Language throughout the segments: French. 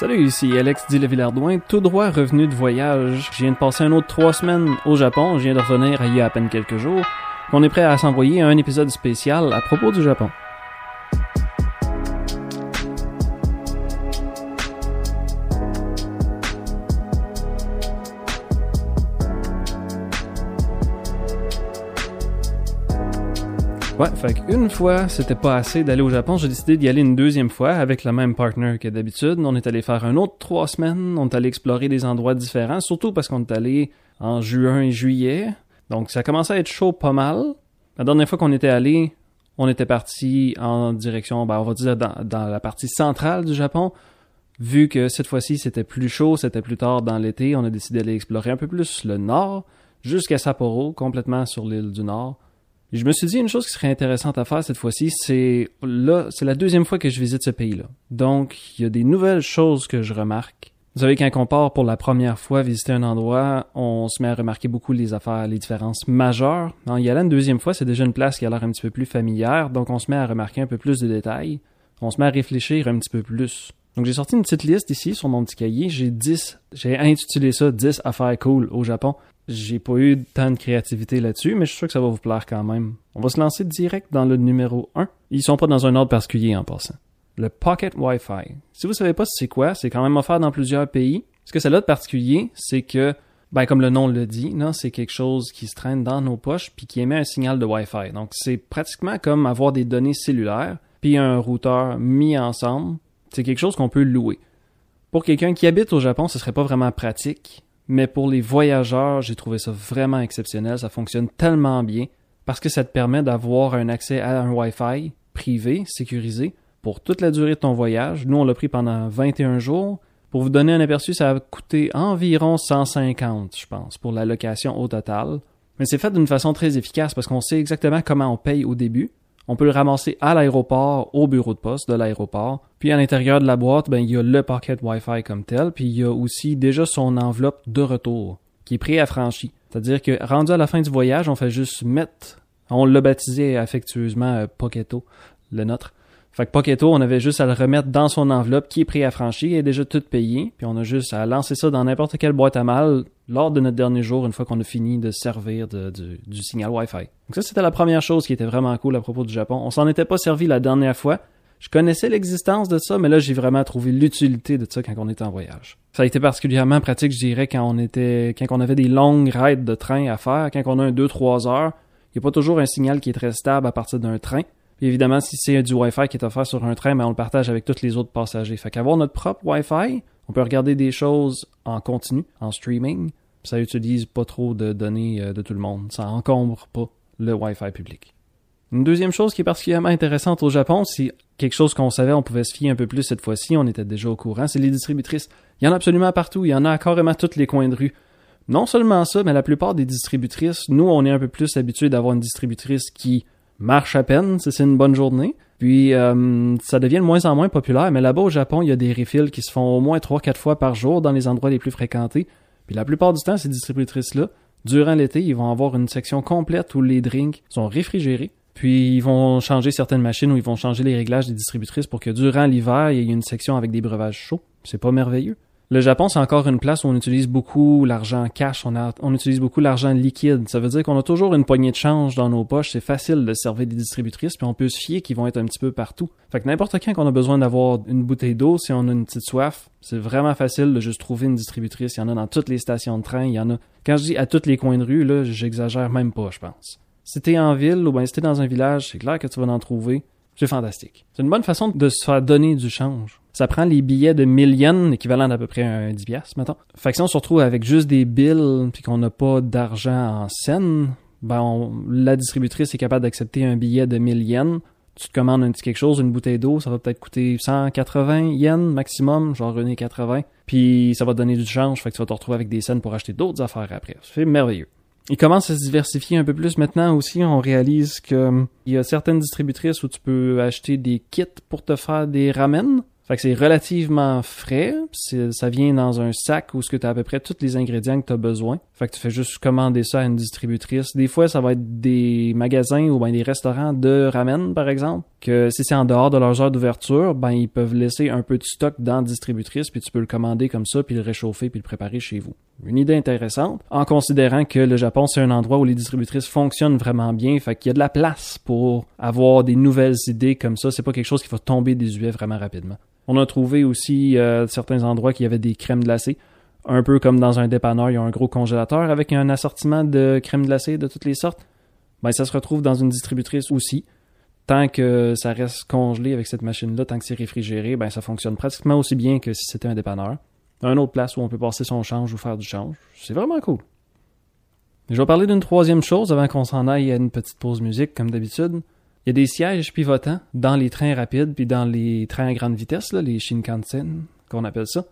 Salut, ici Alex Di Villardouin, tout droit revenu de voyage. Je viens de passer un autre trois semaines au Japon, je viens de revenir il y a à peine quelques jours. On est prêt à s'envoyer un épisode spécial à propos du Japon. Ouais, fait qu'une fois, c'était pas assez d'aller au Japon, j'ai décidé d'y aller une deuxième fois avec le même partner que d'habitude. On est allé faire un autre trois semaines, on est allé explorer des endroits différents, surtout parce qu'on est allé en juin et juillet. Donc ça commençait à être chaud pas mal. La dernière fois qu'on était allé, on était parti en direction, ben, on va dire dans, dans la partie centrale du Japon. Vu que cette fois-ci c'était plus chaud, c'était plus tard dans l'été, on a décidé d'aller explorer un peu plus le nord, jusqu'à Sapporo, complètement sur l'île du Nord. Je me suis dit une chose qui serait intéressante à faire cette fois-ci, c'est là, c'est la deuxième fois que je visite ce pays-là. Donc, il y a des nouvelles choses que je remarque. Vous savez, quand on part pour la première fois visiter un endroit, on se met à remarquer beaucoup les affaires, les différences majeures. En y allant une deuxième fois, c'est déjà une place qui a l'air un petit peu plus familière, donc on se met à remarquer un peu plus de détails. On se met à réfléchir un petit peu plus. Donc j'ai sorti une petite liste ici sur mon petit cahier. J'ai 10, j'ai intitulé ça 10 affaires cool au Japon. J'ai pas eu tant de créativité là-dessus, mais je suis sûr que ça va vous plaire quand même. On va se lancer direct dans le numéro 1. Ils sont pas dans un ordre particulier en passant. Le Pocket Wi-Fi. Si vous savez pas c'est quoi, c'est quand même offert dans plusieurs pays. Ce que ça a de particulier, c'est que, ben, comme le nom le dit, c'est quelque chose qui se traîne dans nos poches puis qui émet un signal de Wi-Fi. Donc, c'est pratiquement comme avoir des données cellulaires puis un routeur mis ensemble. C'est quelque chose qu'on peut louer. Pour quelqu'un qui habite au Japon, ce serait pas vraiment pratique, mais pour les voyageurs, j'ai trouvé ça vraiment exceptionnel. Ça fonctionne tellement bien parce que ça te permet d'avoir un accès à un Wi-Fi privé, sécurisé, pour toute la durée de ton voyage. Nous, on l'a pris pendant 21 jours. Pour vous donner un aperçu, ça a coûté environ 150, je pense, pour la location au total. Mais c'est fait d'une façon très efficace parce qu'on sait exactement comment on paye au début. On peut le ramasser à l'aéroport, au bureau de poste de l'aéroport. Puis à l'intérieur de la boîte, ben, il y a le paquet Wi-Fi comme tel, puis il y a aussi déjà son enveloppe de retour, qui est préaffranchie. C'est-à-dire que rendu à la fin du voyage, on fait juste mettre, on l'a baptisé affectueusement euh, Pocketo, le nôtre. Fait que Pocketo, on avait juste à le remettre dans son enveloppe qui est préaffranchie et déjà tout payé, puis on a juste à lancer ça dans n'importe quelle boîte à mal lors de notre dernier jour, une fois qu'on a fini de servir du signal Wi-Fi. Donc ça, c'était la première chose qui était vraiment cool à propos du Japon. On s'en était pas servi la dernière fois. Je connaissais l'existence de ça, mais là, j'ai vraiment trouvé l'utilité de ça quand on était en voyage. Ça a été particulièrement pratique, je dirais, quand on était, quand on avait des longues raids de train à faire, quand on a un 2-3 heures. Il n'y a pas toujours un signal qui est très stable à partir d'un train. Évidemment, si c'est du Wi-Fi qui est offert sur un train, mais ben, on le partage avec tous les autres passagers. Fait qu'avoir notre propre Wi-Fi, on peut regarder des choses en continu, en streaming, ça utilise pas trop de données euh, de tout le monde. Ça encombre pas le Wi-Fi public. Une deuxième chose qui est particulièrement intéressante au Japon, c'est quelque chose qu'on savait, on pouvait se fier un peu plus cette fois-ci, on était déjà au courant, c'est les distributrices. Il y en a absolument partout, il y en a carrément tous les coins de rue. Non seulement ça, mais la plupart des distributrices, nous, on est un peu plus habitués d'avoir une distributrice qui marche à peine c'est une bonne journée. Puis euh, ça devient de moins en moins populaire, mais là-bas au Japon, il y a des refills qui se font au moins 3-4 fois par jour dans les endroits les plus fréquentés. Puis la plupart du temps, ces distributrices-là, durant l'été, ils vont avoir une section complète où les drinks sont réfrigérés. Puis ils vont changer certaines machines ou ils vont changer les réglages des distributrices pour que durant l'hiver, il y ait une section avec des breuvages chauds. C'est pas merveilleux. Le Japon, c'est encore une place où on utilise beaucoup l'argent cash, on, utilise beaucoup l'argent liquide. Ça veut dire qu'on a toujours une poignée de change dans nos poches. C'est facile de servir des distributrices, puis on peut se fier qu'ils vont être un petit peu partout. Fait que n'importe quand qu'on a besoin d'avoir une bouteille d'eau, si on a une petite soif, c'est vraiment facile de juste trouver une distributrice. Il y en a dans toutes les stations de train. Il y en a. Quand je dis à tous les coins de rue, là, j'exagère même pas, je pense. Si t'es en ville ou bien si t'es dans un village, c'est clair que tu vas en trouver. C'est fantastique. C'est une bonne façon de se faire donner du change. Ça prend les billets de 1000 yens, équivalent d'à peu près un 10 piastres, mettons. Fait que si on se retrouve avec juste des bills puis qu'on n'a pas d'argent en scène, ben la distributrice est capable d'accepter un billet de 1000 yens. Tu te commandes un petit quelque chose, une bouteille d'eau, ça va peut-être coûter 180 yens maximum, genre une 80. Puis ça va te donner du change, fait que tu vas te retrouver avec des scènes pour acheter d'autres affaires après. C'est merveilleux. Il commence à se diversifier un peu plus maintenant aussi. On réalise que hum, y a certaines distributrices où tu peux acheter des kits pour te faire des ramen. Fait que c'est relativement frais. Ça vient dans un sac où ce que tu as à peu près tous les ingrédients que tu as besoin. Fait que tu fais juste commander ça à une distributrice. Des fois, ça va être des magasins ou bien des restaurants de ramen, par exemple, que si c'est en dehors de leurs heures d'ouverture, ben ils peuvent laisser un peu de stock dans la distributrice, puis tu peux le commander comme ça, puis le réchauffer, puis le préparer chez vous. Une idée intéressante, en considérant que le Japon, c'est un endroit où les distributrices fonctionnent vraiment bien, fait qu'il y a de la place pour avoir des nouvelles idées comme ça. C'est pas quelque chose qui va tomber désuet vraiment rapidement. On a trouvé aussi euh, certains endroits qui avaient des crèmes glacées un peu comme dans un dépanneur, il y a un gros congélateur avec un assortiment de crème glacée de toutes les sortes. Ben, ça se retrouve dans une distributrice aussi. Tant que ça reste congelé avec cette machine-là, tant que c'est réfrigéré, ben, ça fonctionne pratiquement aussi bien que si c'était un dépanneur. Un autre place où on peut passer son change ou faire du change. C'est vraiment cool. Je vais parler d'une troisième chose avant qu'on s'en aille à une petite pause musique, comme d'habitude. Il y a des sièges pivotants dans les trains rapides puis dans les trains à grande vitesse, les Shinkansen, qu'on appelle ça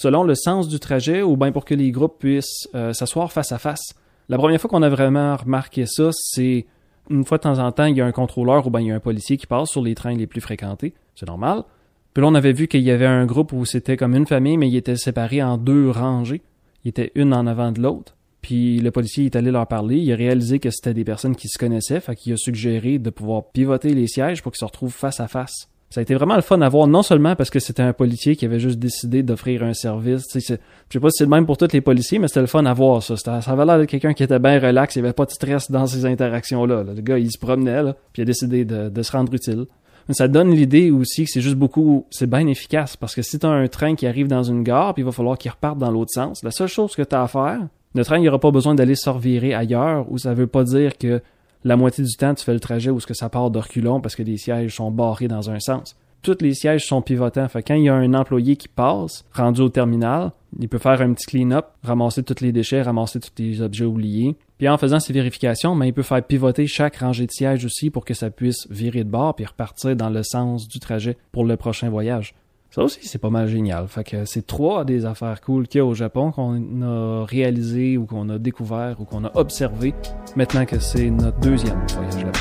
selon le sens du trajet ou bien pour que les groupes puissent euh, s'asseoir face à face. La première fois qu'on a vraiment remarqué ça, c'est une fois de temps en temps, il y a un contrôleur ou bien il y a un policier qui passe sur les trains les plus fréquentés. C'est normal. Puis là, on avait vu qu'il y avait un groupe où c'était comme une famille, mais ils étaient séparés en deux rangées. Ils étaient une en avant de l'autre. Puis le policier est allé leur parler. Il a réalisé que c'était des personnes qui se connaissaient, fait qu'il a suggéré de pouvoir pivoter les sièges pour qu'ils se retrouvent face à face ça a été vraiment le fun à voir, non seulement parce que c'était un policier qui avait juste décidé d'offrir un service. Je sais pas si c'est le même pour tous les policiers, mais c'était le fun à voir, ça. Ça avait l'air de quelqu'un qui était bien relax, il n'y avait pas de stress dans ces interactions-là. Le gars, il se promenait, puis il a décidé de, se rendre utile. Mais ça donne l'idée aussi que c'est juste beaucoup, c'est bien efficace, parce que si t'as un train qui arrive dans une gare, puis il va falloir qu'il reparte dans l'autre sens, la seule chose que t'as à faire, le train, il aura pas besoin d'aller se ailleurs, ou ça veut pas dire que la moitié du temps, tu fais le trajet où ce que ça part de parce que les sièges sont barrés dans un sens. Tous les sièges sont pivotants. Fait quand il y a un employé qui passe, rendu au terminal, il peut faire un petit clean-up, ramasser tous les déchets, ramasser tous les objets oubliés. Puis en faisant ces vérifications, mais ben, il peut faire pivoter chaque rangée de sièges aussi pour que ça puisse virer de bord puis repartir dans le sens du trajet pour le prochain voyage. Ça aussi, c'est pas mal génial. Fait que c'est trois des affaires cool qu'il y a au Japon qu'on a réalisé ou qu'on a découvert ou qu'on a observé maintenant que c'est notre deuxième voyage là-bas.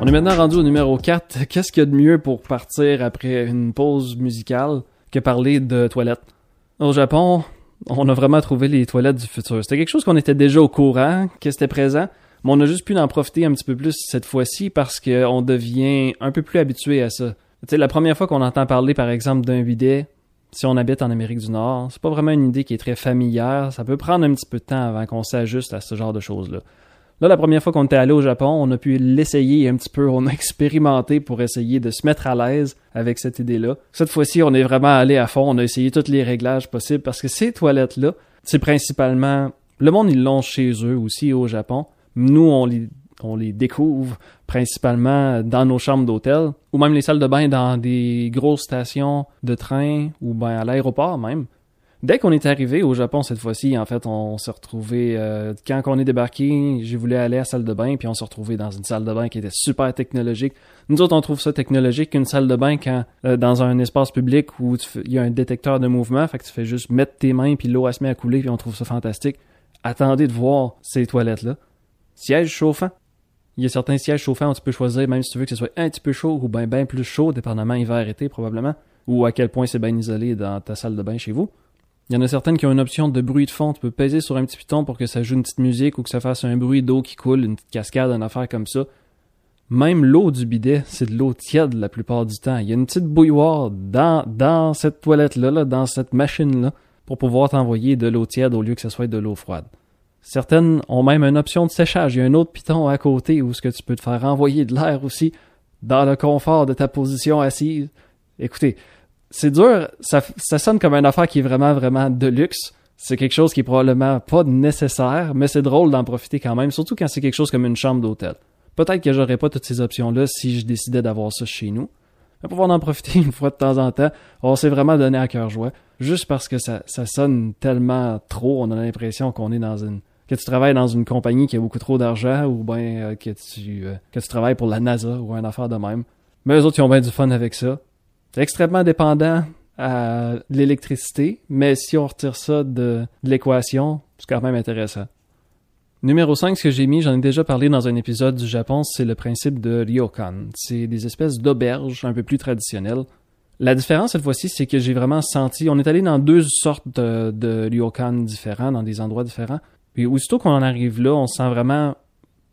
On est maintenant rendu au numéro 4. Qu'est-ce qu'il y a de mieux pour partir après une pause musicale que parler de toilettes? Au Japon, on a vraiment trouvé les toilettes du futur. C'était quelque chose qu'on était déjà au courant, que c'était présent, mais on a juste pu en profiter un petit peu plus cette fois-ci parce qu'on devient un peu plus habitué à ça. Tu sais, la première fois qu'on entend parler, par exemple, d'un bidet, si on habite en Amérique du Nord, c'est pas vraiment une idée qui est très familière. Ça peut prendre un petit peu de temps avant qu'on s'ajuste à ce genre de choses-là. Là, la première fois qu'on était allé au Japon, on a pu l'essayer un petit peu, on a expérimenté pour essayer de se mettre à l'aise avec cette idée-là. Cette fois-ci, on est vraiment allé à fond, on a essayé tous les réglages possibles parce que ces toilettes-là, c'est principalement le monde ils l'ont chez eux aussi au Japon. Nous, on les on les découvre principalement dans nos chambres d'hôtel ou même les salles de bain dans des grosses stations de train ou ben à l'aéroport même. Dès qu'on est arrivé au Japon cette fois-ci, en fait, on s'est retrouvé euh, quand on est débarqué, j'ai voulu aller à la salle de bain, puis on s'est retrouvé dans une salle de bain qui était super technologique. Nous autres, on trouve ça technologique qu'une salle de bain quand euh, dans un espace public où il y a un détecteur de mouvement, fait que tu fais juste mettre tes mains puis l'eau se met à couler, puis on trouve ça fantastique. Attendez de voir ces toilettes là. Siège chauffant. Il y a certains sièges chauffants où tu peux choisir, même si tu veux que ce soit un petit peu chaud ou bien plus chaud, dépendamment hiver-été probablement, ou à quel point c'est bien isolé dans ta salle de bain chez vous. Il y en a certaines qui ont une option de bruit de fond. Tu peux peser sur un petit piton pour que ça joue une petite musique ou que ça fasse un bruit d'eau qui coule, une petite cascade, une affaire comme ça. Même l'eau du bidet, c'est de l'eau tiède la plupart du temps. Il y a une petite bouilloire dans, dans cette toilette-là, là, dans cette machine-là, pour pouvoir t'envoyer de l'eau tiède au lieu que ce soit de l'eau froide. Certaines ont même une option de séchage. Il y a un autre piton à côté où ce que tu peux te faire envoyer de l'air aussi dans le confort de ta position assise. Écoutez, c'est dur, ça, sonne comme une affaire qui est vraiment, vraiment de luxe. C'est quelque chose qui est probablement pas nécessaire, mais c'est drôle d'en profiter quand même, surtout quand c'est quelque chose comme une chambre d'hôtel. Peut-être que j'aurais pas toutes ces options-là si je décidais d'avoir ça chez nous. Mais pouvoir en profiter une fois de temps en temps, on s'est vraiment donné à cœur joie. Juste parce que ça, ça sonne tellement trop, on a l'impression qu'on est dans une que tu travailles dans une compagnie qui a beaucoup trop d'argent ou bien euh, que tu euh, que tu travailles pour la NASA ou une affaire de même. Mais eux autres, ils ont bien du fun avec ça. C'est extrêmement dépendant à l'électricité, mais si on retire ça de, l'équation, c'est quand même intéressant. Numéro 5, ce que j'ai mis, j'en ai déjà parlé dans un épisode du Japon, c'est le principe de ryokan. C'est des espèces d'auberges un peu plus traditionnelles. La différence cette fois-ci, c'est que j'ai vraiment senti, on est allé dans deux sortes de, de ryokan différents, dans des endroits différents. Puis aussitôt qu'on en arrive là, on se sent vraiment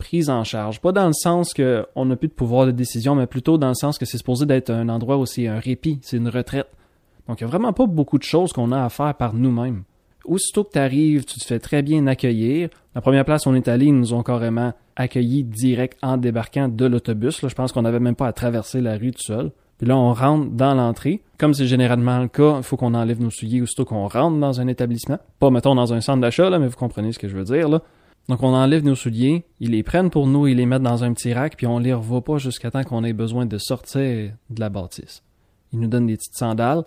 prise en charge. Pas dans le sens qu'on n'a plus de pouvoir de décision, mais plutôt dans le sens que c'est supposé d'être un endroit où c'est un répit, c'est une retraite. Donc il n'y a vraiment pas beaucoup de choses qu'on a à faire par nous-mêmes. Aussitôt que tu arrives, tu te fais très bien accueillir. La première place on est allé, ils nous ont carrément accueillis direct en débarquant de l'autobus. Je pense qu'on n'avait même pas à traverser la rue tout seul. Puis là, on rentre dans l'entrée. Comme c'est généralement le cas, il faut qu'on enlève nos souliers aussitôt qu'on rentre dans un établissement. Pas, mettons, dans un centre d'achat, là, mais vous comprenez ce que je veux dire, là. Donc, on enlève nos souliers, ils les prennent pour nous, ils les mettent dans un petit rack, puis on les revoit pas jusqu'à temps qu'on ait besoin de sortir de la bâtisse. Ils nous donnent des petites sandales,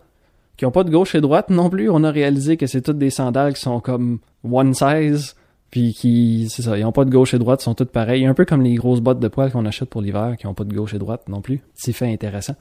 qui ont pas de gauche et droite non plus. On a réalisé que c'est toutes des sandales qui sont comme one size, puis qui, c'est ça, ils ont pas de gauche et droite, sont toutes pareilles. Un peu comme les grosses bottes de poils qu'on achète pour l'hiver, qui ont pas de gauche et droite non plus. C'est fait intéressant.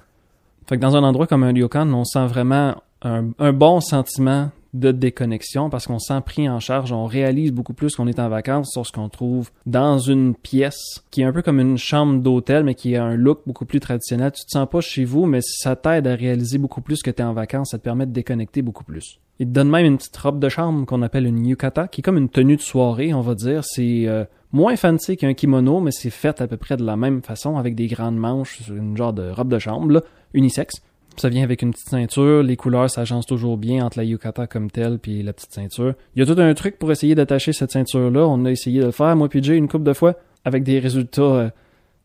Fait que dans un endroit comme un ryokan, on sent vraiment un, un bon sentiment de déconnexion parce qu'on sent pris en charge, on réalise beaucoup plus qu'on est en vacances sur ce qu'on trouve dans une pièce qui est un peu comme une chambre d'hôtel mais qui a un look beaucoup plus traditionnel. Tu te sens pas chez vous mais ça t'aide à réaliser beaucoup plus que tu es en vacances, ça te permet de déconnecter beaucoup plus. Il te donne même une petite robe de chambre qu'on appelle une yukata qui est comme une tenue de soirée, on va dire, c'est euh, moins fancy qu'un kimono mais c'est fait à peu près de la même façon avec des grandes manches, une genre de robe de chambre là, unisexe ça vient avec une petite ceinture. Les couleurs s'agencent toujours bien entre la yukata comme telle puis la petite ceinture. Il y a tout un truc pour essayer d'attacher cette ceinture-là. On a essayé de le faire, moi puis Jay, une couple de fois, avec des résultats euh,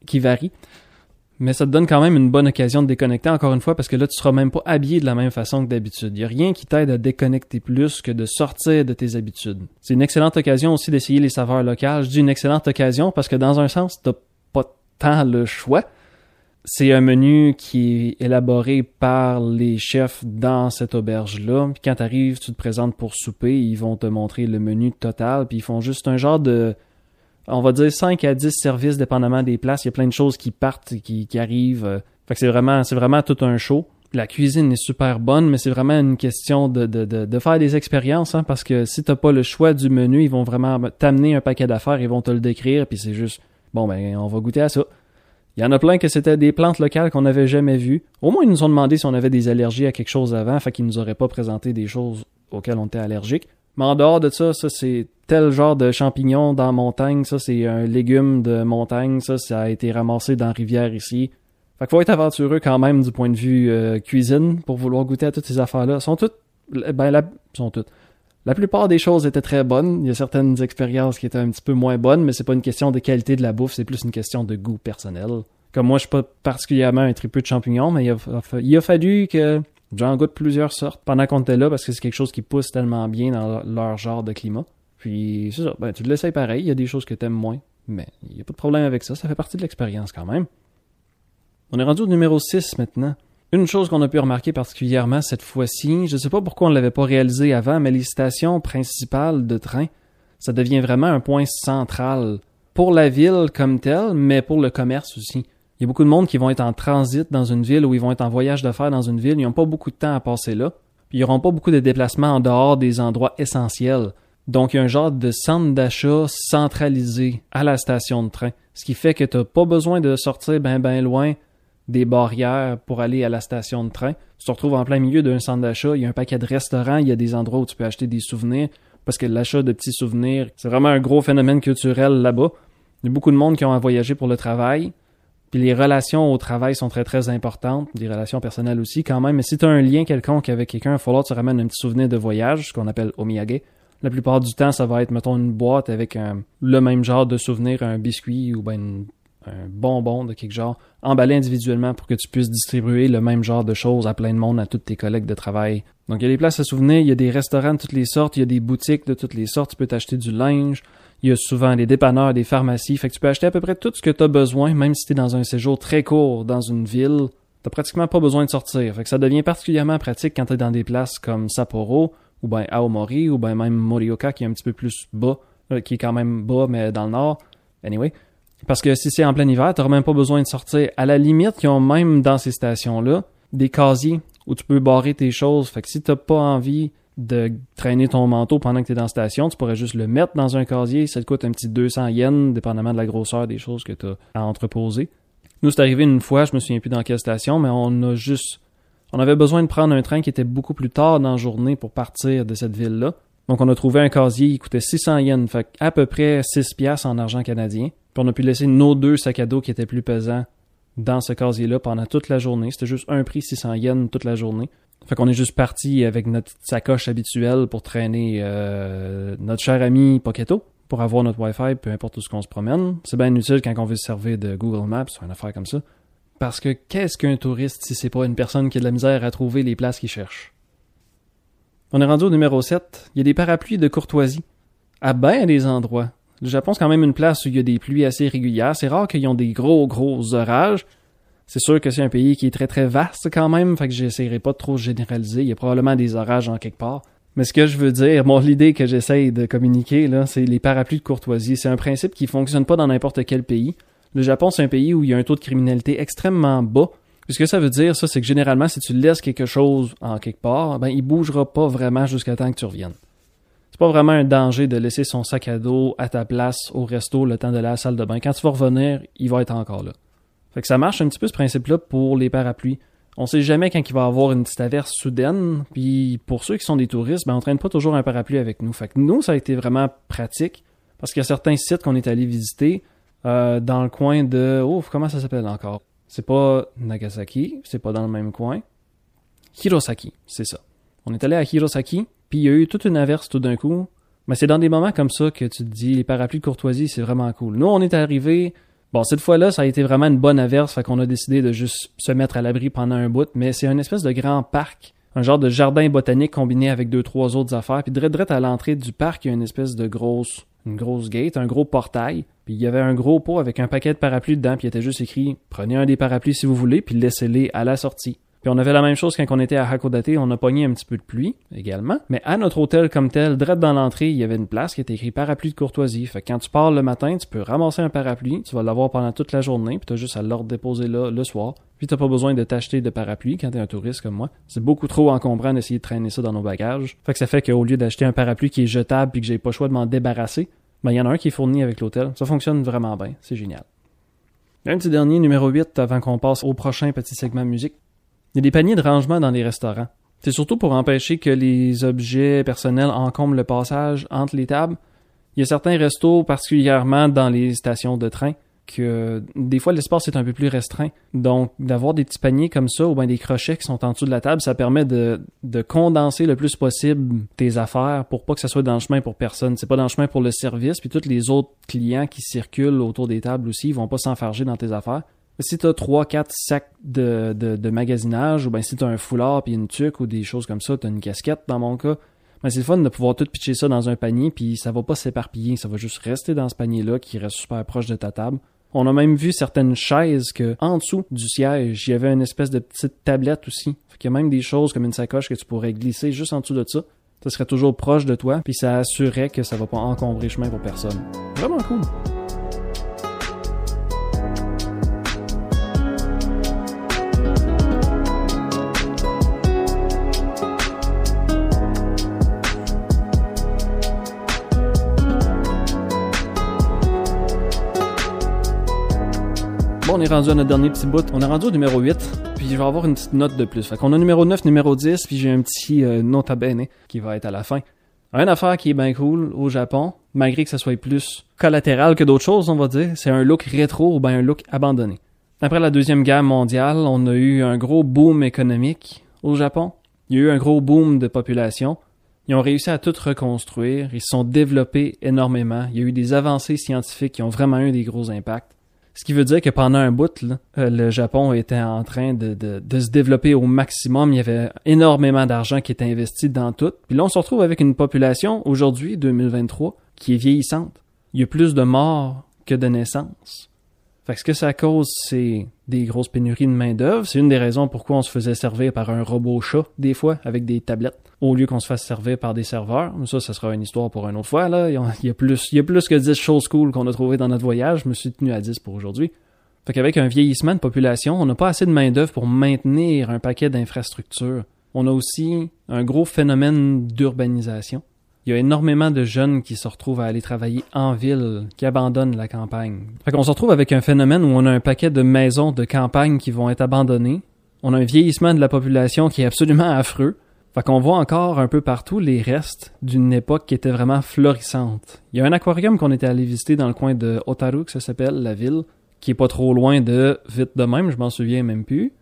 qui varient. Mais ça te donne quand même une bonne occasion de déconnecter encore une fois parce que là, tu seras même pas habillé de la même façon que d'habitude. Il y a rien qui t'aide à déconnecter plus que de sortir de tes habitudes. C'est une excellente occasion aussi d'essayer les saveurs locales. Je dis une excellente occasion parce que dans un sens, t'as pas tant le choix c'est un menu qui est élaboré par les chefs dans cette auberge-là. Puis quand tu arrives, tu te présentes pour souper, ils vont te montrer le menu total, puis ils font juste un genre de on va dire 5 à 10 services dépendamment des places, il y a plein de choses qui partent qui, qui arrivent. Fait que c'est vraiment c'est vraiment tout un show. La cuisine est super bonne, mais c'est vraiment une question de, faire des expériences, hein, parce que si t'as pas le choix du menu, ils vont vraiment t'amener un paquet d'affaires, ils vont te le décrire, puis c'est juste bon ben on va goûter à ça. Il y en a plein que c'était des plantes locales qu'on n'avait jamais vues. Au moins, ils nous ont demandé si on avait des allergies à quelque chose avant, fait qu'ils nous auraient pas présenté des choses auxquelles on était allergique. Mais en dehors de ça, ça c'est tel genre de champignon dans montagne, ça c'est un légume de montagne, ça ça a été ramassé dans rivière ici. Fait qu'il faut être aventureux quand même du point de vue euh, cuisine pour vouloir goûter à toutes ces affaires-là. Sont toutes, ben la, sont toutes. La plupart des choses étaient très bonnes. Il y a certaines expériences qui étaient un petit peu moins bonnes, mais c'est pas une question de qualité de la bouffe, c'est plus une question de goût personnel. Comme moi, je suis pas particulièrement un tripeux de champignons, mais il a, fallu que j'en goûte plusieurs sortes pendant qu'on était là, parce que c'est quelque chose qui pousse tellement bien dans leur genre de climat. Puis c'est ça, ben, tu l'essayes pareil, il y a des choses que t'aimes moins, mais il n'y a pas de problème avec ça, ça fait partie de l'expérience quand même. On est rendu au numéro 6 maintenant. Une chose qu'on a pu remarquer particulièrement cette fois-ci, je ne sais pas pourquoi on ne l'avait pas réalisé avant, mais les stations principales de train, ça devient vraiment un point central pour la ville comme telle, mais pour le commerce aussi. Il y a beaucoup de monde qui vont être en transit dans une ville ou ils vont être en voyage d'affaires dans une ville, ils n'ont pas beaucoup de temps à passer là, puis ils n'auront pas beaucoup de déplacements en dehors des endroits essentiels. Donc il y a un genre de centre d'achat centralisé à la station de train, ce qui fait que tu n'as pas besoin de sortir ben ben loin des barrières pour aller à la station de train. Tu te retrouves en plein milieu d'un centre d'achat, il y a un paquet de restaurants, il y a des endroits où tu peux acheter des souvenirs, parce que l'achat de petits souvenirs, c'est vraiment un gros phénomène culturel là-bas. Il y a beaucoup de monde qui ont à voyager pour le travail, puis les relations au travail sont très très importantes, des relations personnelles aussi quand même, mais si tu as un lien quelconque avec quelqu'un, il va falloir que tu ramènes un petit souvenir de voyage, ce qu'on appelle omiyage. La plupart du temps, ça va être, mettons, une boîte avec le même genre de souvenir, un biscuit ou ben une un bonbon de quelque genre, emballé individuellement pour que tu puisses distribuer le même genre de choses à plein de monde, à tous tes collègues de travail. Donc il y a des places à souvenir, il y a des restaurants de toutes les sortes, il y a des boutiques de toutes les sortes, tu peux t'acheter du linge, il y a souvent des dépanneurs, des pharmacies, fait que tu peux acheter à peu près tout ce que tu as besoin, même si tu es dans un séjour très court dans une ville, t'as pratiquement pas besoin de sortir. Fait que ça devient particulièrement pratique quand tu es dans des places comme Sapporo, ou ben Aomori, ou ben même Morioka qui est un petit peu plus bas, euh, qui est quand même bas mais dans le nord. Anyway, parce que si c'est en plein hiver, t'auras même pas besoin de sortir. À la limite, ils ont même dans ces stations-là des casiers où tu peux barrer tes choses. Fait que si t'as pas envie de traîner ton manteau pendant que tu es dans la station. Tu pourrais juste le mettre dans un casier. Ça te coûte un petit 200 yens, dépendamment de la grosseur des choses que tu as à entreposer. Nous, c'est arrivé une fois, je me souviens plus dans quelle station, mais on a juste... On avait besoin de prendre un train qui était beaucoup plus tard dans la journée pour partir de cette ville-là. Donc, on a trouvé un casier qui coûtait 600 yens, fait à peu près 6 piastres en argent canadien. Puis on a pu laisser nos deux sacs à dos qui étaient plus pesants dans ce casier-là pendant toute la journée. C'était juste un prix 600 yens toute la journée. Fait qu'on est juste parti avec notre sacoche habituelle pour traîner euh, notre cher ami Poketo pour avoir notre Wi-Fi, peu importe où ce qu'on se promène. C'est bien utile quand on veut se servir de Google Maps ou une affaire comme ça. Parce que qu'est-ce qu'un touriste si c'est pas une personne qui a de la misère à trouver les places qu'il cherche? On est rendu au numéro 7. Il y a des parapluies de courtoisie. À bien des endroits. Le Japon, c'est quand même une place où il y a des pluies assez régulières. C'est rare qu'ils ont des gros, gros orages. C'est sûr que c'est un pays qui est très, très vaste quand même, fait que j'essaierai pas de trop généraliser. Il y a probablement des orages en quelque part. Mais ce que je veux dire, moi, l'idée que j'essaye de communiquer, là, c'est les parapluies de courtoisie. C'est un principe qui fonctionne pas dans n'importe quel pays. Le Japon, c'est un pays où il y a un taux de criminalité extrêmement bas. Ce que ça veut dire, ça, c'est que généralement, si tu laisses quelque chose en quelque part, ben, il bougera pas vraiment jusqu'à temps que tu reviennes pas vraiment un danger de laisser son sac à dos à ta place au resto le temps de la salle de bain. Quand tu vas revenir, il va être encore là. Fait que ça marche un petit peu ce principe-là pour les parapluies. On sait jamais quand il va y avoir une petite averse soudaine, puis pour ceux qui sont des touristes, ben on traîne pas toujours un parapluie avec nous. Fait que nous, ça a été vraiment pratique parce qu'il y a certains sites qu'on est allé visiter euh, dans le coin de oh comment ça s'appelle encore? C'est pas Nagasaki, c'est pas dans le même coin. Hirosaki, c'est ça. On est allé à Hirosaki, puis il y a eu toute une averse tout d'un coup. Mais c'est dans des moments comme ça que tu te dis, les parapluies de courtoisie, c'est vraiment cool. Nous, on est arrivé. Bon, cette fois-là, ça a été vraiment une bonne averse, fait qu'on a décidé de juste se mettre à l'abri pendant un bout. Mais c'est une espèce de grand parc, un genre de jardin botanique combiné avec deux, trois autres affaires. Puis direct, à l'entrée du parc, il y a une espèce de grosse, grosse gate, un gros portail. Puis il y avait un gros pot avec un paquet de parapluies dedans, puis il était juste écrit Prenez un des parapluies si vous voulez, puis laissez-les à la sortie. Puis on avait la même chose quand on était à Hakodate, on a pogné un petit peu de pluie également. Mais à notre hôtel comme tel, direct dans l'entrée, il y avait une place qui était écrit parapluie de courtoisie. Fait que quand tu pars le matin, tu peux ramasser un parapluie, tu vas l'avoir pendant toute la journée, puis t'as juste à le déposer là le soir. Puis t'as pas besoin de t'acheter de parapluie quand t'es un touriste comme moi. C'est beaucoup trop encombrant d'essayer de traîner ça dans nos bagages. Fait que ça fait qu'au lieu d'acheter un parapluie qui est jetable puis que j'ai pas le choix de m'en débarrasser, ben il y en a un qui est fourni avec l'hôtel. Ça fonctionne vraiment bien. C'est génial. Un petit dernier, numéro 8, avant qu'on passe au prochain petit segment musique. Il y a des paniers de rangement dans les restaurants. C'est surtout pour empêcher que les objets personnels encombrent le passage entre les tables. Il y a certains restos, particulièrement dans les stations de train, que des fois l'espace est un peu plus restreint. Donc d'avoir des petits paniers comme ça ou bien des crochets qui sont en dessous de la table, ça permet de, de condenser le plus possible tes affaires pour pas que ça soit dans le chemin pour personne. C'est pas dans le chemin pour le service, puis tous les autres clients qui circulent autour des tables aussi, ils vont pas s'enfarger dans tes affaires si tu as 3-4 sacs de, de, magasinage, ou bien si tu as un foulard puis une tuque ou des choses comme ça, tu as une casquette dans mon cas, ben c'est le fun de pouvoir tout pitcher ça dans un panier puis ça va pas s'éparpiller, ça va juste rester dans ce panier-là qui reste super proche de ta table. On a même vu certaines chaises que en dessous du siège, il y avait une espèce de petite tablette aussi. Fait y a même des choses comme une sacoche que tu pourrais glisser juste en dessous de ça. Ça serait toujours proche de toi, puis ça assurerait que ça va pas encombrer chemin pour personne. Vraiment cool. On est rendu à notre dernier petit bout. On est rendu au numéro 8, puis je vais avoir une petite note de plus. Fait qu'on a numéro 9, numéro 10, puis j'ai un petit euh, nota bene qui va être à la fin. Une affaire qui est bien cool au Japon, malgré que ça soit plus collatéral que d'autres choses, on va dire, c'est un look rétro ou bien un look abandonné. Après la Deuxième Guerre mondiale, on a eu un gros boom économique au Japon. Il y a eu un gros boom de population. Ils ont réussi à tout reconstruire. Ils se sont développés énormément. Il y a eu des avancées scientifiques qui ont vraiment eu des gros impacts. Ce qui veut dire que pendant un bout, euh, le Japon était en train de, de, se développer au maximum. Il y avait énormément d'argent qui était investi dans tout. Puis là, on se retrouve avec une population, aujourd'hui, 2023, qui est vieillissante. Il y a plus de morts que de naissances. Fait que ce que ça cause, c'est des grosses pénuries de main-d'œuvre. C'est une des raisons pourquoi on se faisait servir par un robot chat, des fois, avec des tablettes, au lieu qu'on se fasse servir par des serveurs. Ça, ça sera une histoire pour une autre fois, là. Il y a plus, il y a plus que 10 choses cool qu'on a trouvées dans notre voyage. Je me suis tenu à 10 pour aujourd'hui. Fait qu'avec un vieillissement de population, on n'a pas assez de main-d'œuvre pour maintenir un paquet d'infrastructures. On a aussi un gros phénomène d'urbanisation. Il y a énormément de jeunes qui se retrouvent à aller travailler en ville, qui abandonnent la campagne. Fait qu'on se retrouve avec un phénomène où on a un paquet de maisons de campagne qui vont être abandonnées. On a un vieillissement de la population qui est absolument affreux. Fait qu'on voit encore un peu partout les restes d'une époque qui était vraiment florissante. Il y a un aquarium qu'on était allé visiter dans le coin de Otaru, que ça s'appelle, la ville, qui est pas trop loin de vite de même, je m'en souviens même plus.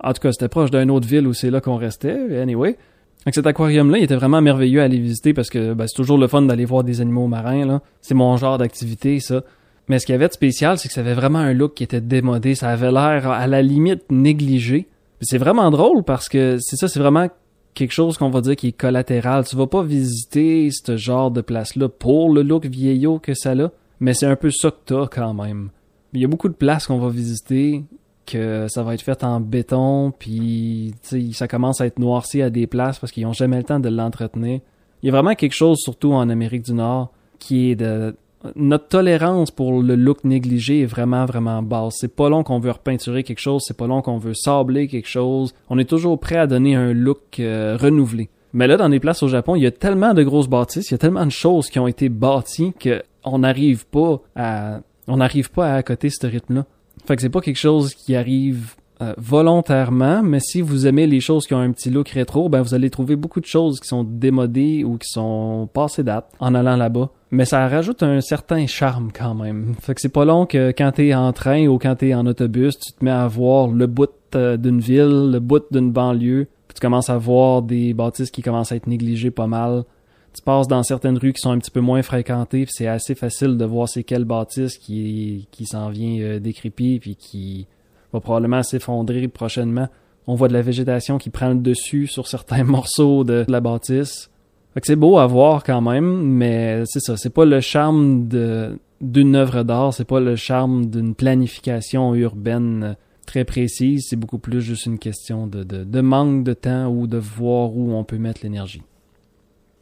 En tout cas, c'était proche d'une autre ville où c'est là qu'on restait. Anyway. Donc cet aquarium-là, il était vraiment merveilleux à aller visiter parce que ben, c'est toujours le fun d'aller voir des animaux marins. là. C'est mon genre d'activité, ça. Mais ce qu'il y avait de spécial, c'est que ça avait vraiment un look qui était démodé. Ça avait l'air à la limite négligé. C'est vraiment drôle parce que c'est ça, c'est vraiment quelque chose qu'on va dire qui est collatéral. Tu vas pas visiter ce genre de place-là pour le look vieillot que ça a, mais c'est un peu ça que t'as quand même. Il y a beaucoup de places qu'on va visiter que ça va être fait en béton, puis ça commence à être noirci à des places parce qu'ils ont jamais le temps de l'entretenir. Il y a vraiment quelque chose, surtout en Amérique du Nord, qui est de notre tolérance pour le look négligé est vraiment vraiment basse. C'est pas long qu'on veut repeinturer quelque chose, c'est pas long qu'on veut sabler quelque chose. On est toujours prêt à donner un look euh, renouvelé. Mais là, dans les places au Japon, il y a tellement de grosses bâtisses, il y a tellement de choses qui ont été bâties que on n'arrive pas à on n'arrive pas à accoter ce rythme-là. Fait que c'est pas quelque chose qui arrive euh, volontairement, mais si vous aimez les choses qui ont un petit look rétro, ben vous allez trouver beaucoup de choses qui sont démodées ou qui sont passées date en allant là-bas. Mais ça rajoute un certain charme quand même. Fait que c'est pas long que quand t'es en train ou quand t'es en autobus, tu te mets à voir le bout euh, d'une ville, le bout d'une banlieue, puis tu commences à voir des bâtisses qui commencent à être négligées pas mal tu passes dans certaines rues qui sont un petit peu moins fréquentées, puis c'est assez facile de voir c'est quelle bâtisse qui, qui s'en vient euh, décrépit, puis qui va probablement s'effondrer prochainement. On voit de la végétation qui prend le dessus sur certains morceaux de la bâtisse. Fait que c'est beau à voir quand même, mais c'est ça, c'est pas le charme de d'une œuvre d'art, c'est pas le charme d'une planification urbaine très précise, c'est beaucoup plus juste une question de, de manque de temps ou de voir où on peut mettre l'énergie.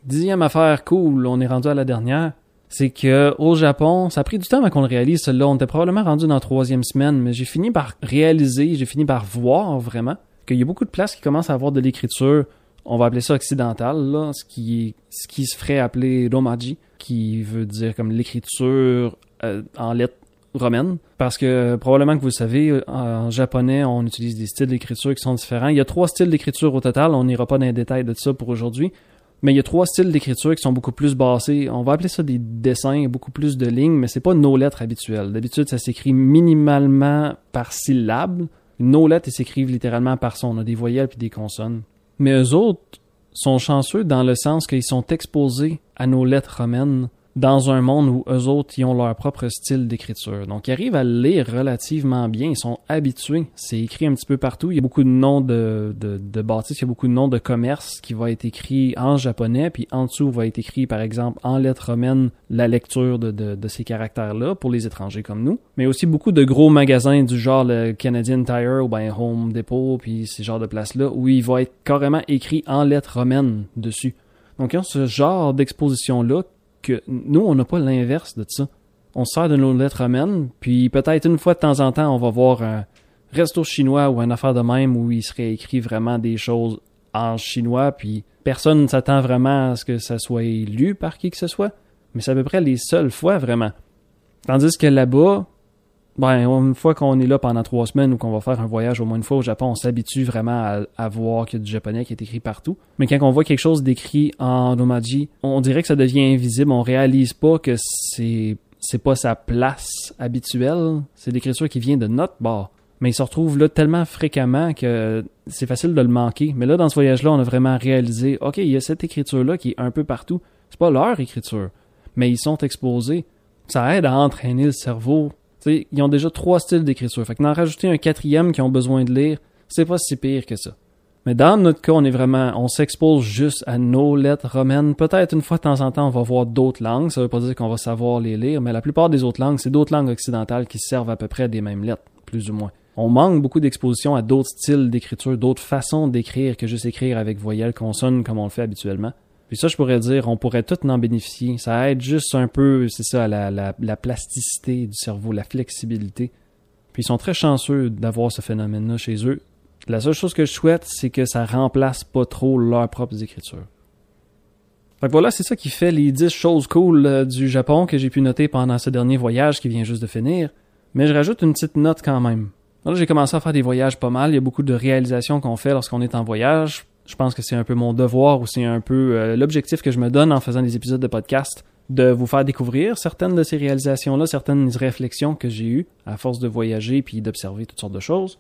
Dixième affaire cool, on est rendu à la dernière, c'est que au Japon, ça a pris du temps avant qu'on le réalise, celui-là. On était probablement rendu dans la troisième semaine, mais j'ai fini par réaliser, j'ai fini par voir vraiment qu'il y a beaucoup de places qui commencent à avoir de l'écriture, on va appeler ça occidentale, là, ce qui, ce qui se ferait appeler romaji, qui veut dire comme l'écriture euh, en lettres romaines. Parce que probablement que vous savez, en japonais, on utilise des styles d'écriture qui sont différents. Il y a trois styles d'écriture au total, on n'ira pas dans les détails de ça pour aujourd'hui. Mais il y a trois styles d'écriture qui sont beaucoup plus basés. On va appeler ça des dessins, beaucoup plus de lignes, mais c'est pas nos lettres habituelles. D'habitude, ça s'écrit minimalement par syllabe. Nos lettres, s'écrivent littéralement par son. On a des voyelles puis des consonnes. Mais eux autres sont chanceux dans le sens qu'ils sont exposés à nos lettres romaines dans un monde où eux autres, ils ont leur propre style d'écriture. Donc, ils arrivent à lire relativement bien, ils sont habitués. C'est écrit un petit peu partout. Il y a beaucoup de noms de, de, bâtisses, il y a beaucoup de noms de commerce qui va être écrit en japonais, puis en dessous va être écrit, par exemple, en lettres romaines, la lecture de, de, ces caractères-là pour les étrangers comme nous. Mais aussi beaucoup de gros magasins du genre le Canadian Tire ou ben Home Depot, puis ces genres de places-là, où il va être carrément écrit en lettres romaines dessus. Donc, ils ont ce genre d'exposition-là que nous, on n'a pas l'inverse de ça. On sert de nos lettres romaines, puis peut-être une fois de temps en temps, on va voir un resto chinois ou une affaire de même où il serait écrit vraiment des choses en chinois, puis personne ne s'attend vraiment à ce que ça soit lu par qui que ce soit. Mais c'est à peu près les seules fois, vraiment. Tandis que là-bas, ben, une fois qu'on est là pendant trois semaines ou qu'on va faire un voyage au moins une fois au Japon, on s'habitue vraiment à, voir qu'il y a du japonais qui est écrit partout. Mais quand on voit quelque chose d'écrit en Omaji, on dirait que ça devient invisible. On réalise pas que c'est c'est pas sa place habituelle. C'est l'écriture qui vient de notre bord. Mais il se retrouve là tellement fréquemment que c'est facile de le manquer. Mais là, dans ce voyage-là, on a vraiment réalisé, OK, il y a cette écriture-là qui est un peu partout. C'est pas leur écriture, mais ils sont exposés. Ça aide à entraîner le cerveau ils ont déjà trois styles d'écriture. Fait que d'en rajouter un quatrième qui ont besoin de lire, c'est pas si pire que ça. Mais dans notre cas, on est vraiment, on s'expose juste à nos lettres romaines. Peut-être une fois de temps en temps, on va voir d'autres langues. Ça veut pas dire qu'on va savoir les lire, mais la plupart des autres langues, c'est d'autres langues occidentales qui servent à peu près des mêmes lettres, plus ou moins. On manque beaucoup d'exposition à d'autres styles d'écriture, d'autres façons d'écrire que juste écrire avec voyelles, consonnes comme on le fait habituellement. Puis ça, je pourrais dire, on pourrait tout en bénéficier. Ça aide juste un peu, c'est ça, la, la, la, plasticité du cerveau, la flexibilité. Puis ils sont très chanceux d'avoir ce phénomène-là chez eux. La seule chose que je souhaite, c'est que ça remplace pas trop leurs propres écritures. Fait que voilà, c'est ça qui fait les 10 choses cool euh, du Japon que j'ai pu noter pendant ce dernier voyage qui vient juste de finir. Mais je rajoute une petite note quand même. Là, j'ai commencé à faire des voyages pas mal. Il y a beaucoup de réalisations qu'on fait lorsqu'on est en voyage. Je pense que c'est un peu mon devoir ou c'est un peu euh, l'objectif que je me donne en faisant des épisodes de podcast de vous faire découvrir certaines de ces réalisations-là, certaines réflexions que j'ai eues à force de voyager puis d'observer toutes sortes de choses.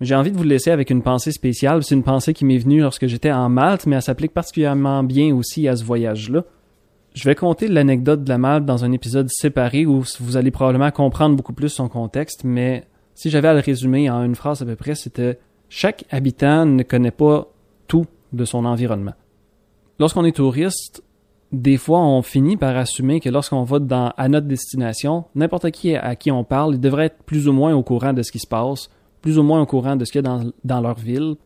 J'ai envie de vous laisser avec une pensée spéciale. C'est une pensée qui m'est venue lorsque j'étais en Malte, mais elle s'applique particulièrement bien aussi à ce voyage-là. Je vais compter l'anecdote de la Malte dans un épisode séparé où vous allez probablement comprendre beaucoup plus son contexte, mais si j'avais à le résumer en une phrase à peu près, c'était chaque habitant ne connaît pas de son environnement. Lorsqu'on est touriste, des fois, on finit par assumer que lorsqu'on va dans, à notre destination, n'importe qui à qui on parle, il devrait être plus ou moins au courant de ce qui se passe, plus ou moins au courant de ce qu'il y a dans, dans leur ville,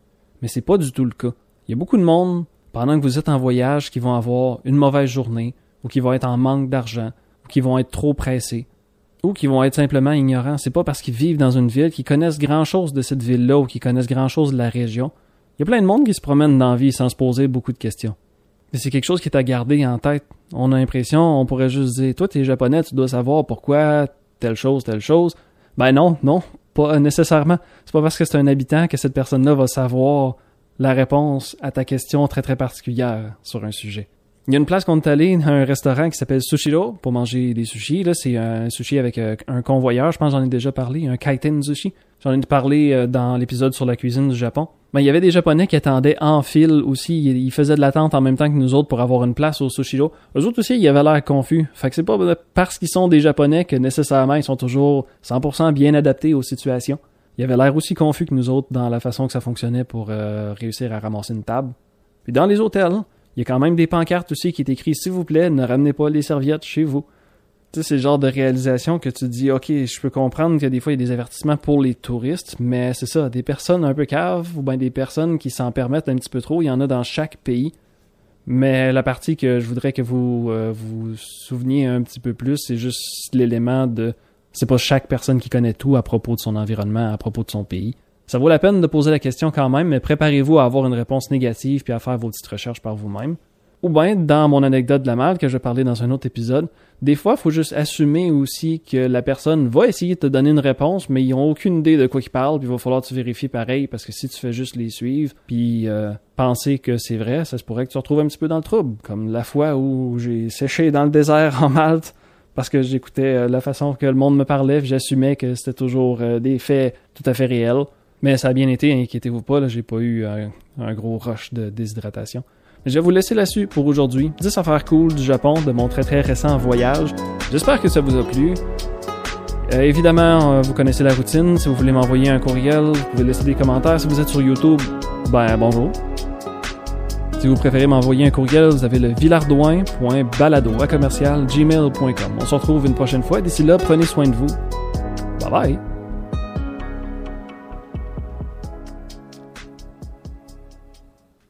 mais c'est pas du tout le cas. Il y a beaucoup de monde, pendant que vous êtes en voyage, qui vont avoir une mauvaise journée, ou qui vont être en manque d'argent, ou qui vont être trop pressés, ou qui vont être simplement ignorants. C'est pas parce qu'ils vivent dans une ville qu'ils connaissent grand chose de cette ville-là ou qu'ils connaissent grand chose de la région. Il y a plein de monde qui se promène dans la vie sans se poser beaucoup de questions. Mais c'est quelque chose qui est à garder en tête. On a l'impression, on pourrait juste dire, toi, t'es japonais, tu dois savoir pourquoi telle chose, telle chose. Ben non, non, pas nécessairement. C'est pas parce que c'est un habitant que cette personne-là va savoir la réponse à ta question très très particulière sur un sujet. Il y a une place qu'on est allé, un restaurant qui s'appelle Sushiro pour manger des sushis. Là, c'est un sushi avec euh, un convoyeur. Je pense j'en ai déjà parlé, un kaiten sushi. J'en ai parlé euh, dans l'épisode sur la cuisine du Japon. Mais il y avait des Japonais qui attendaient en file aussi. Ils faisaient de l'attente en même temps que nous autres pour avoir une place au Sushiro. Eux autres aussi, ils avaient l'air confus. Fait que c'est pas parce qu'ils sont des Japonais que nécessairement ils sont toujours 100% bien adaptés aux situations. Ils avaient l'air aussi confus que nous autres dans la façon que ça fonctionnait pour euh, réussir à ramasser une table. Puis dans les hôtels, il y a quand même des pancartes aussi qui est écrit s'il vous plaît, ne ramenez pas les serviettes chez vous. Tu sais, c'est le genre de réalisation que tu dis, OK, je peux comprendre que des fois, il y a des avertissements pour les touristes, mais c'est ça, des personnes un peu caves ou bien des personnes qui s'en permettent un petit peu trop, il y en a dans chaque pays. Mais la partie que je voudrais que vous euh, vous souveniez un petit peu plus, c'est juste l'élément de c'est pas chaque personne qui connaît tout à propos de son environnement, à propos de son pays. Ça vaut la peine de poser la question quand même, mais préparez-vous à avoir une réponse négative puis à faire vos petites recherches par vous-même. Ou bien, dans mon anecdote de la merde que je parler dans un autre épisode, des fois, il faut juste assumer aussi que la personne va essayer de te donner une réponse, mais ils n'ont aucune idée de quoi ils parlent, puis il va falloir que tu vérifies pareil, parce que si tu fais juste les suivre, puis euh, penser que c'est vrai, ça se pourrait que tu te retrouves un petit peu dans le trouble, comme la fois où j'ai séché dans le désert en Malte, parce que j'écoutais euh, la façon que le monde me parlait, j'assumais que c'était toujours euh, des faits tout à fait réels. Mais ça a bien été, inquiétez-vous pas, là, j'ai pas eu un gros rush de déshydratation. Je vais vous laisser là-dessus pour aujourd'hui. 10 affaires cool du Japon de mon très très récent voyage. J'espère que ça vous a plu. Euh, évidemment, euh, vous connaissez la routine. Si vous voulez m'envoyer un courriel, vous pouvez laisser des commentaires. Si vous êtes sur YouTube, ben bonjour. Si vous préférez m'envoyer un courriel, vous avez le villardouin.balado. On se retrouve une prochaine fois. D'ici là, prenez soin de vous. Bye bye.